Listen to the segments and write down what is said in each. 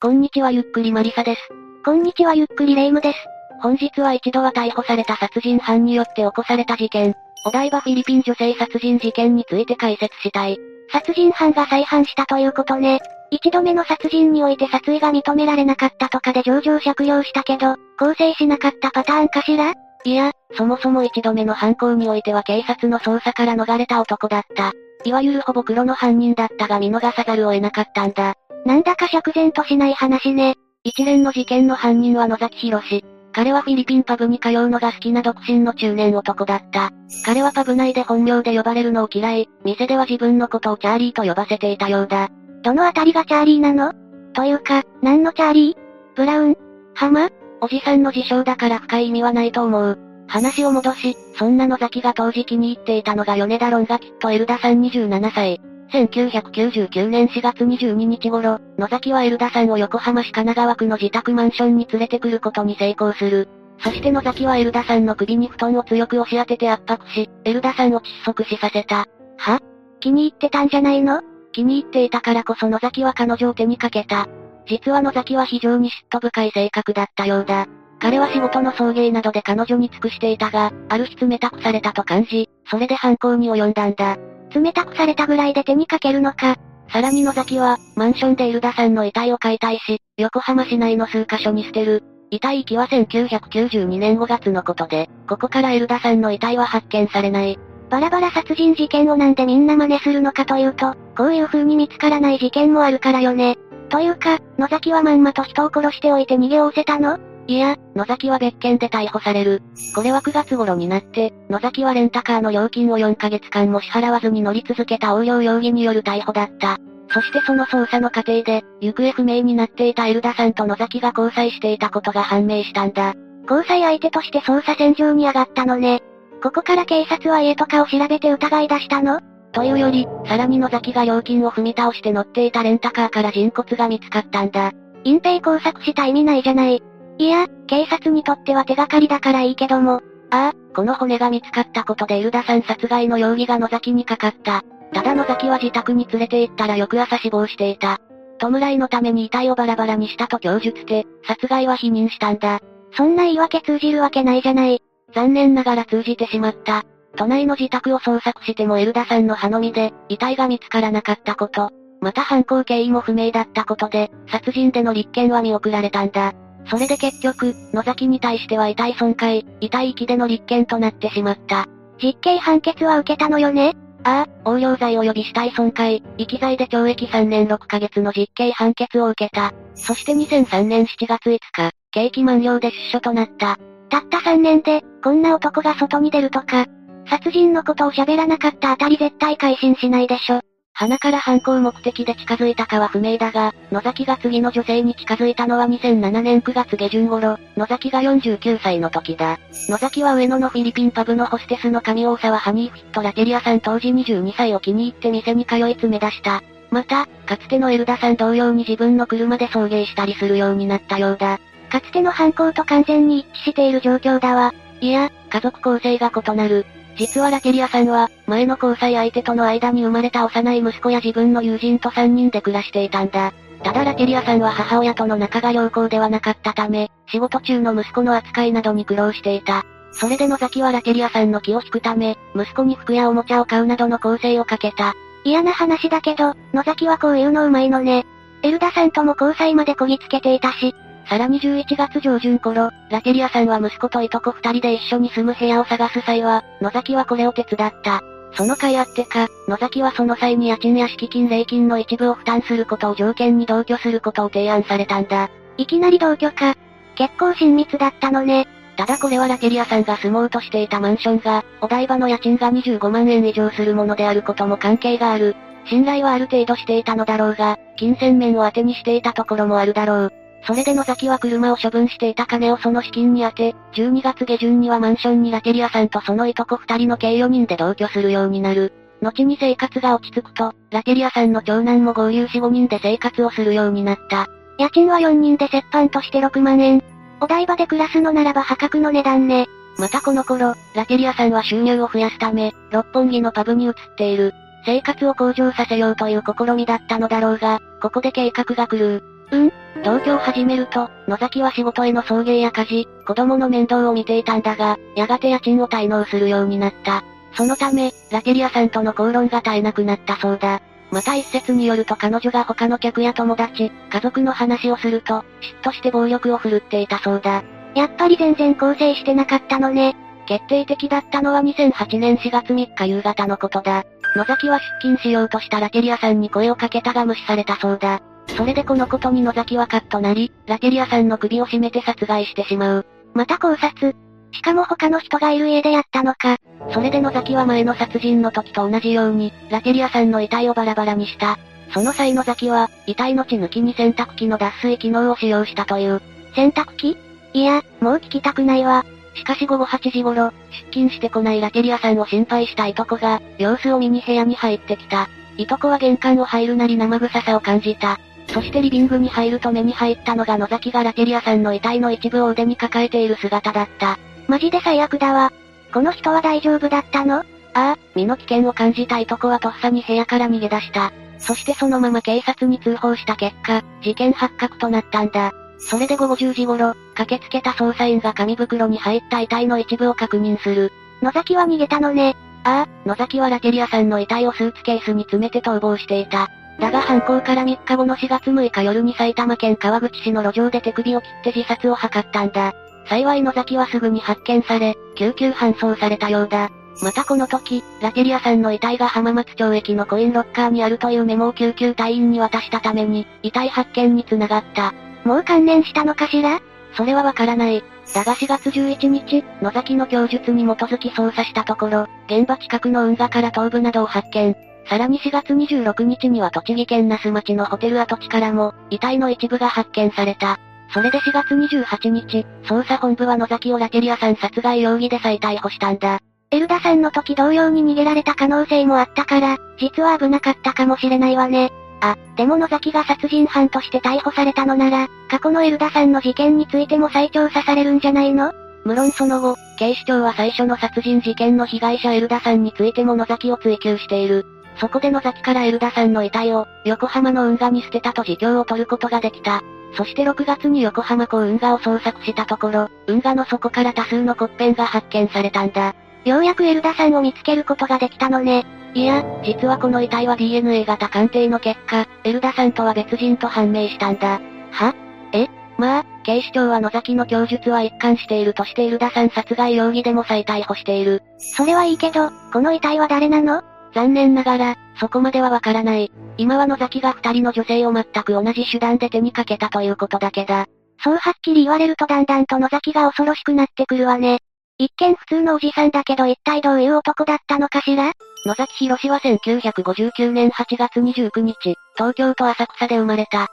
こんにちはゆっくりマリサです。こんにちはゆっくりレイムです。本日は一度は逮捕された殺人犯によって起こされた事件、お台場フィリピン女性殺人事件について解説したい。殺人犯が再犯したということね。一度目の殺人において殺意が認められなかったとかで上場借用したけど、構成しなかったパターンかしら？いや、そもそも一度目の犯行においては警察の捜査から逃れた男だった。いわゆるほぼ黒の犯人だったが見逃さざるを得なかったんだ。なんだか釈然としない話ね。一連の事件の犯人は野崎博士。彼はフィリピンパブに通うのが好きな独身の中年男だった。彼はパブ内で本名で呼ばれるのを嫌い、店では自分のことをチャーリーと呼ばせていたようだ。どのあたりがチャーリーなの？というか、何のチャーリー？ブラウン？ハマおじさんの自称だから深い意味はないと思う。話を戻し、そんな野崎が当時気に入っていたのが米田ロンガキットエルダさん27歳。1999年4月22日頃、野崎はエルダさんを横浜市神奈川区の自宅マンションに連れてくることに成功する。そして野崎はエルダさんの首に布団を強く押し当てて圧迫し、エルダさんを窒息死させた。は？気に入ってたんじゃないの？気に入っていたからこそ野崎は彼女を手にかけた。実は野崎は非常に嫉妬深い性格だったようだ。彼は仕事の送迎などで彼女に尽くしていたが、ある日冷たくされたと感じ、それで犯行に及んだんだ。冷たくされたぐらいで手にかけるのか。さらに野崎は、マンションでイルダさんの遺体を解体し、横浜市内の数カ所に捨てる。遺体遺棄は1992年5月のことで、ここからエルダさんの遺体は発見されない。バラバラ殺人事件をなんでみんな真似するのかというと、こういう風に見つからない事件もあるからよね。というか、野崎はまんまと人を殺しておいて逃げおおせたの？いや、野崎は別件で逮捕される。これは9月頃になって、野崎はレンタカーの料金を4ヶ月間も支払わずに乗り続けた横領容疑による逮捕だった。そしてその捜査の過程で、行方不明になっていたエルダさんと野崎が交際していたことが判明したんだ。交際相手として捜査線上に上がったのね。ここから警察は家とかを調べて疑い出したの？というより、さらに野崎が料金を踏み倒して乗っていたレンタカーから人骨が見つかったんだ。隠蔽工作した意味ないじゃない。いや、警察にとっては手がかりだからいいけども。ああ、この骨が見つかったことでエルダさん殺害の容疑が野崎にかかった。ただ野崎は自宅に連れて行ったら翌朝死亡していた。弔いのために遺体をバラバラにしたと供述して、殺害は否認したんだ。そんな言い訳通じるわけないじゃない。残念ながら通じてしまった。都内の自宅を捜索してもエルダさんの歯のみで、遺体が見つからなかったこと。また犯行経緯も不明だったことで、殺人での立件は見送られたんだ。それで結局、野崎に対しては遺体損壊、遺体遺棄での立件となってしまった。実刑判決は受けたのよね？ああ、横領罪及び死体損壊、遺棄罪で懲役3年6ヶ月の実刑判決を受けた。そして2003年7月5日、刑期満了で出所となった。たった3年で、こんな男が外に出るとか、殺人のことを喋らなかったあたり絶対改心しないでしょ。花から犯行目的で近づいたかは不明だが、野崎が次の女性に近づいたのは2007年9月下旬頃、野崎が49歳の時だ。野崎は上野のフィリピンパブのホステスの神大沢ハニーフィットラテリアさん当時22歳を気に入って店に通い詰め出した。また、かつてのエルダさん同様に自分の車で送迎したりするようになったようだ。かつての犯行と完全に一致している状況だわ。いや、家族構成が異なる。実はラテリアさんは、前の交際相手との間に生まれた幼い息子や自分の友人と3人で暮らしていたんだ。ただラテリアさんは母親との仲が良好ではなかったため、仕事中の息子の扱いなどに苦労していた。それで野崎はラテリアさんの気を引くため、息子に服やおもちゃを買うなどの構成をかけた。嫌な話だけど、野崎はこういうのうまいのね。エルダさんとも交際までこぎつけていたし、さらに11月上旬頃、ラテリアさんは息子といとこ二人で一緒に住む部屋を探す際は、野崎はこれを手伝った。その甲斐あってか、野崎はその際に家賃や敷金礼金の一部を負担することを条件に同居することを提案されたんだ。いきなり同居か。結構親密だったのね。ただこれはラテリアさんが住もうとしていたマンションが、お台場の家賃が25万円以上するものであることも関係がある。信頼はある程度していたのだろうが、金銭面を当てにしていたところもあるだろう。それで野崎は車を処分していた金をその資金に充て、12月下旬にはマンションにラテリアさんとそのいとこ二人の計4人で同居するようになる。後に生活が落ち着くと、ラテリアさんの長男も合流し5人で生活をするようになった。家賃は4人で折半として6万円。お台場で暮らすのならば破格の値段ね。またこの頃、ラテリアさんは収入を増やすため、六本木のパブに移っている。生活を向上させようという試みだったのだろうが、ここで計画が狂う。うん同居を始めると、野崎は仕事への送迎や家事、子供の面倒を見ていたんだが、やがて家賃を滞納するようになった。そのため、ラテリアさんとの口論が絶えなくなったそうだ。また一説によると彼女が他の客や友達、家族の話をすると、嫉妬して暴力を振るっていたそうだ。やっぱり全然構成してなかったのね。決定的だったのは2008年4月3日夕方のことだ。野崎は出勤しようとしたラテリアさんに声をかけたが無視されたそうだ。それでこのことに野崎はカッとなり、ラテリアさんの首を絞めて殺害してしまう。また考察。しかも他の人がいる家でやったのか。それで野崎は前の殺人の時と同じように、ラテリアさんの遺体をバラバラにした。その際野崎は、遺体の血抜きに洗濯機の脱水機能を使用したという。洗濯機？いや、もう聞きたくないわ。しかし午後8時頃、出勤してこないラテリアさんを心配したいとこが、様子を見に部屋に入ってきた。いとこは玄関を入るなり生臭さを感じた。そしてリビングに入ると目に入ったのが野崎がラテリアさんの遺体の一部を腕に抱えている姿だった。マジで最悪だわ。この人は大丈夫だったの？ああ、身の危険を感じたいとこはとっさに部屋から逃げ出した。そしてそのまま警察に通報した結果、事件発覚となったんだ。それで午後10時頃、駆けつけた捜査員が紙袋に入った遺体の一部を確認する。野崎は逃げたのね。ああ、野崎はラテリアさんの遺体をスーツケースに詰めて逃亡していた。だが犯行から3日後の4月6日夜に埼玉県川口市の路上で手首を切って自殺を図ったんだ。幸い野崎はすぐに発見され、救急搬送されたようだ。またこの時、ラテリアさんの遺体が浜松町駅のコインロッカーにあるというメモを救急隊員に渡したために、遺体発見に繋がった。もう関連したのかしら？それはわからない。だが4月11日、野崎の供述に基づき捜査したところ、現場近くの運河から頭部などを発見。さらに4月26日には栃木県那須町のホテル跡地からも、遺体の一部が発見された。それで4月28日、捜査本部は野崎をラテリアさん殺害容疑で再逮捕したんだ。エルダさんの時同様に逃げられた可能性もあったから、実は危なかったかもしれないわね。あ、でも野崎が殺人犯として逮捕されたのなら、過去のエルダさんの事件についても再調査されるんじゃないの？無論その後、警視庁は最初の殺人事件の被害者エルダさんについても野崎を追及している。そこで野崎からエルダさんの遺体を、横浜の運河に捨てたと自供を取ることができた。そして6月に横浜港運河を捜索したところ、運河の底から多数の骨片が発見されたんだ。ようやくエルダさんを見つけることができたのね。いや、実はこの遺体は DNA 型鑑定の結果、エルダさんとは別人と判明したんだ。は？え？まあ、警視庁は野崎の供述は一貫しているとしてエルダさん殺害容疑でも再逮捕している。それはいいけど、この遺体は誰なの？残念ながら、そこまではわからない。今は野崎が二人の女性を全く同じ手段で手にかけたということだけだ。そうはっきり言われるとだんだんと野崎が恐ろしくなってくるわね。一見普通のおじさんだけど一体どういう男だったのかしら？野崎博は1959年8月29日、東京都浅草で生まれた。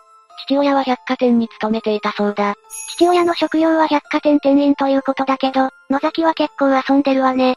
父親は百貨店に勤めていたそうだ。父親の職業は百貨店店員ということだけど、野崎は結構遊んでるわね。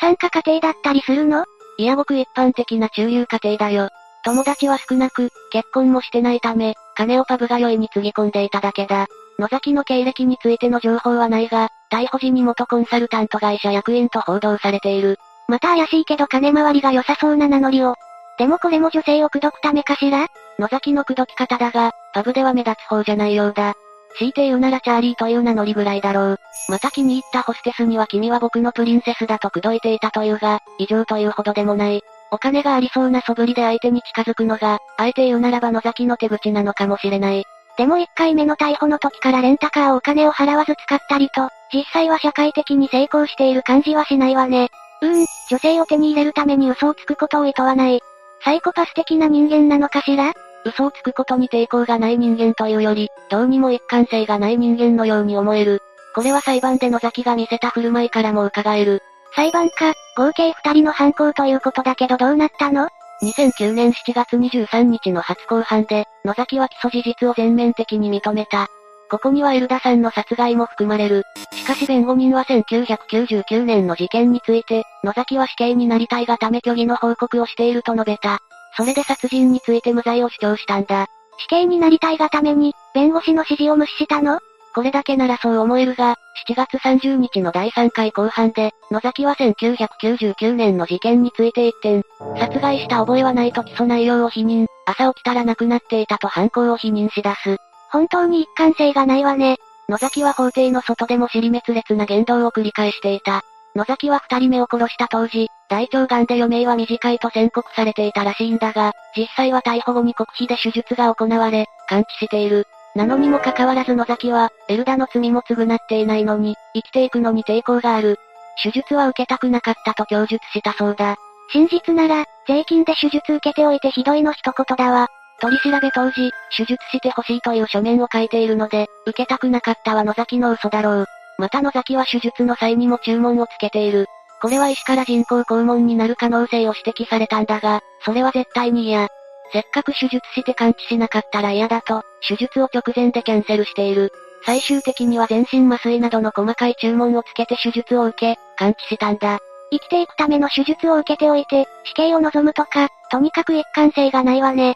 資産家家庭だったりするの？いやごく一般的な中流家庭だよ。友達は少なく、結婚もしてないため、金をパブが酔いにつぎ込んでいただけだ。野崎の経歴についての情報はないが、逮捕時に元コンサルタント会社役員と報道されている。また怪しいけど金回りが良さそうな名乗りを。でもこれも女性を口説くためかしら？野崎の口説き方だが、パブでは目立つ方じゃないようだ。強いて言うならチャーリーという名乗りぐらいだろう。また気に入ったホステスには君は僕のプリンセスだと口説いていたというが、異常というほどでもない。お金がありそうな素振りで相手に近づくのが、あえて言うならば野崎の手口なのかもしれない。でも1回目の逮捕の時からレンタカーをお金を払わず使ったりと、実際は社会的に成功している感じはしないわね。うーん、女性を手に入れるために嘘をつくことを厭わない。サイコパス的な人間なのかしら？嘘をつくことに抵抗がない人間というより、どうにも一貫性がない人間のように思える。これは裁判で野崎が見せた振る舞いからも伺える。裁判か、合計二人の犯行ということだけどどうなったの ?2009 年7月23日の初公判で、野崎は起訴事実を全面的に認めた。ここにはエルダさんの殺害も含まれる。しかし弁護人は1999年の事件について、野崎は死刑になりたいがため虚偽の報告をしていると述べた。それで殺人について無罪を主張したんだ。死刑になりたいがために、弁護士の指示を無視したの？これだけならそう思えるが、7月30日の第3回公判で、野崎は1999年の事件について一点、殺害した覚えはないと起訴内容を否認、朝起きたら亡くなっていたと犯行を否認し出す。本当に一貫性がないわね。野崎は法廷の外でも尻滅裂な言動を繰り返していた。野崎は二人目を殺した当時、大腸癌で余命は短いと宣告されていたらしいんだが、実際は逮捕後に国費で手術が行われ、完治している。なのにもかかわらず野崎は、エルダの罪も償っていないのに、生きていくのに抵抗がある。手術は受けたくなかったと供述したそうだ。真実なら、税金で手術受けておいてひどいの一言だわ。取り調べ当時、手術してほしいという書面を書いているので、受けたくなかったは野崎の嘘だろう。また野崎は手術の際にも注文をつけている。これは医師から人工肛門になる可能性を指摘されたんだが、それは絶対に嫌。せっかく手術して完治しなかったら嫌だと、手術を直前でキャンセルしている。最終的には全身麻酔などの細かい注文をつけて手術を受け、完治したんだ。生きていくための手術を受けておいて、死刑を望むとか、とにかく一貫性がないわね。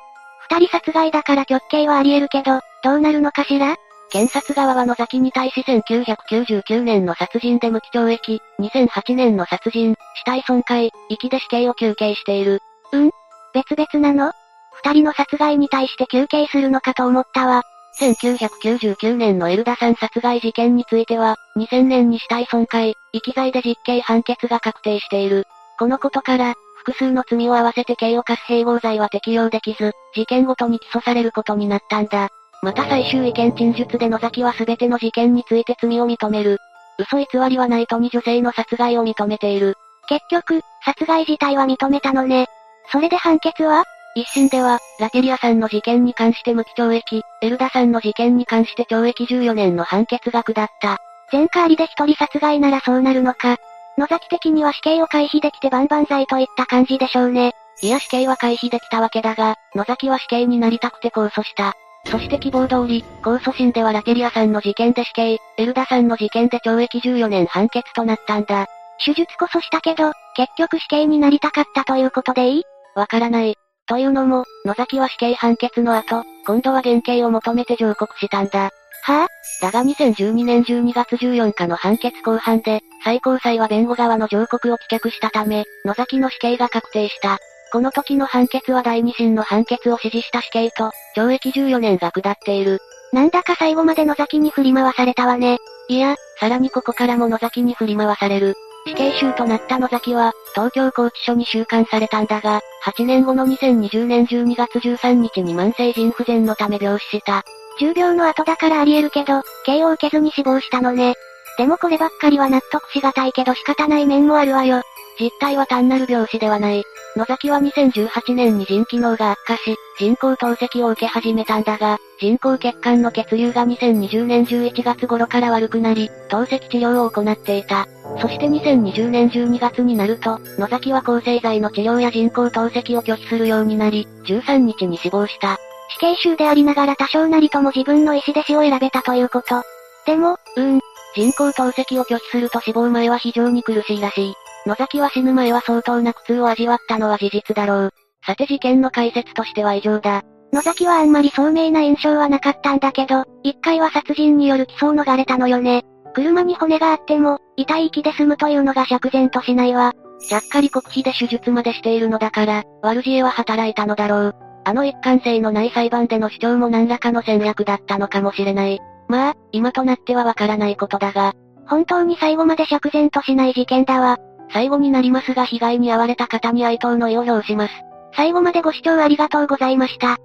二人殺害だから極刑はあり得るけど、どうなるのかしら？検察側は野崎に対し1999年の殺人で無期懲役、2008年の殺人、死体損壊、遺棄で死刑を求刑している。うん？別々なの？二人の殺害に対して求刑するのかと思ったわ。1999年のエルダさん殺害事件については、2000年に死体損壊、遺棄罪で実刑判決が確定している。このことから、複数の罪を合わせて刑を課す併合罪は適用できず、事件ごとに起訴されることになったんだ。また最終意見陳述で野崎は全ての事件について罪を認める。嘘偽りはないとに女性の殺害を認めている。結局、殺害自体は認めたのね。それで判決は？一審では、ラテリアさんの事件に関して無期懲役、エルダさんの事件に関して懲役14年の判決が下った。前科ありで一人殺害ならそうなるのか。野崎的には死刑を回避できて万々歳といった感じでしょうね。いや死刑は回避できたわけだが、野崎は死刑になりたくて控訴した。そして希望通り、控訴審ではラテリアさんの事件で死刑、エルダさんの事件で懲役14年判決となったんだ。手術こそしたけど、結局死刑になりたかったということでいい？わからない。というのも、野崎は死刑判決の後、今度は減刑を求めて上告したんだ。は？ぁ、あ、だが2012年12月14日の判決公判で、最高裁は弁護側の上告を棄却したため、野崎の死刑が確定した。この時の判決は第二審の判決を支持した死刑と、懲役14年が下っている。なんだか最後まで野崎に振り回されたわね。いや、さらにここからも野崎に振り回される。死刑囚となった野崎は、東京拘置所に収監されたんだが、8年後の2020年12月13日に慢性腎不全のため病死した。重病の後だからあり得るけど、刑を受けずに死亡したのね。でもこればっかりは納得しがたいけど仕方ない面もあるわよ。実態は単なる病死ではない。野崎は2018年に腎機能が悪化し、人工透析を受け始めたんだが、人工血管の血流が2020年11月頃から悪くなり、透析治療を行っていた。そして2020年12月になると、野崎は抗生剤の治療や人工透析を拒否するようになり、13日に死亡した。死刑囚でありながら多少なりとも自分の意思で死を選べたということ。でも、うーん。人工透析を拒否すると死亡前は非常に苦しいらしい。野崎は死ぬ前は相当な苦痛を味わったのは事実だろう。さて事件の解説としては以上だ。野崎はあんまり聡明な印象はなかったんだけど、一回は殺人による起訴を逃れたのよね。車に骨があっても、痛い息で済むというのが釈然としないわ。ちゃっかり国費で手術までしているのだから、悪知恵は働いたのだろう。あの一貫性のない裁判での主張も何らかの戦略だったのかもしれない。まあ、今となってはわからないことだが。本当に最後まで釈然としない事件だわ。最後になりますが被害に遭われた方に哀悼の意を表します。最後までご視聴ありがとうございました。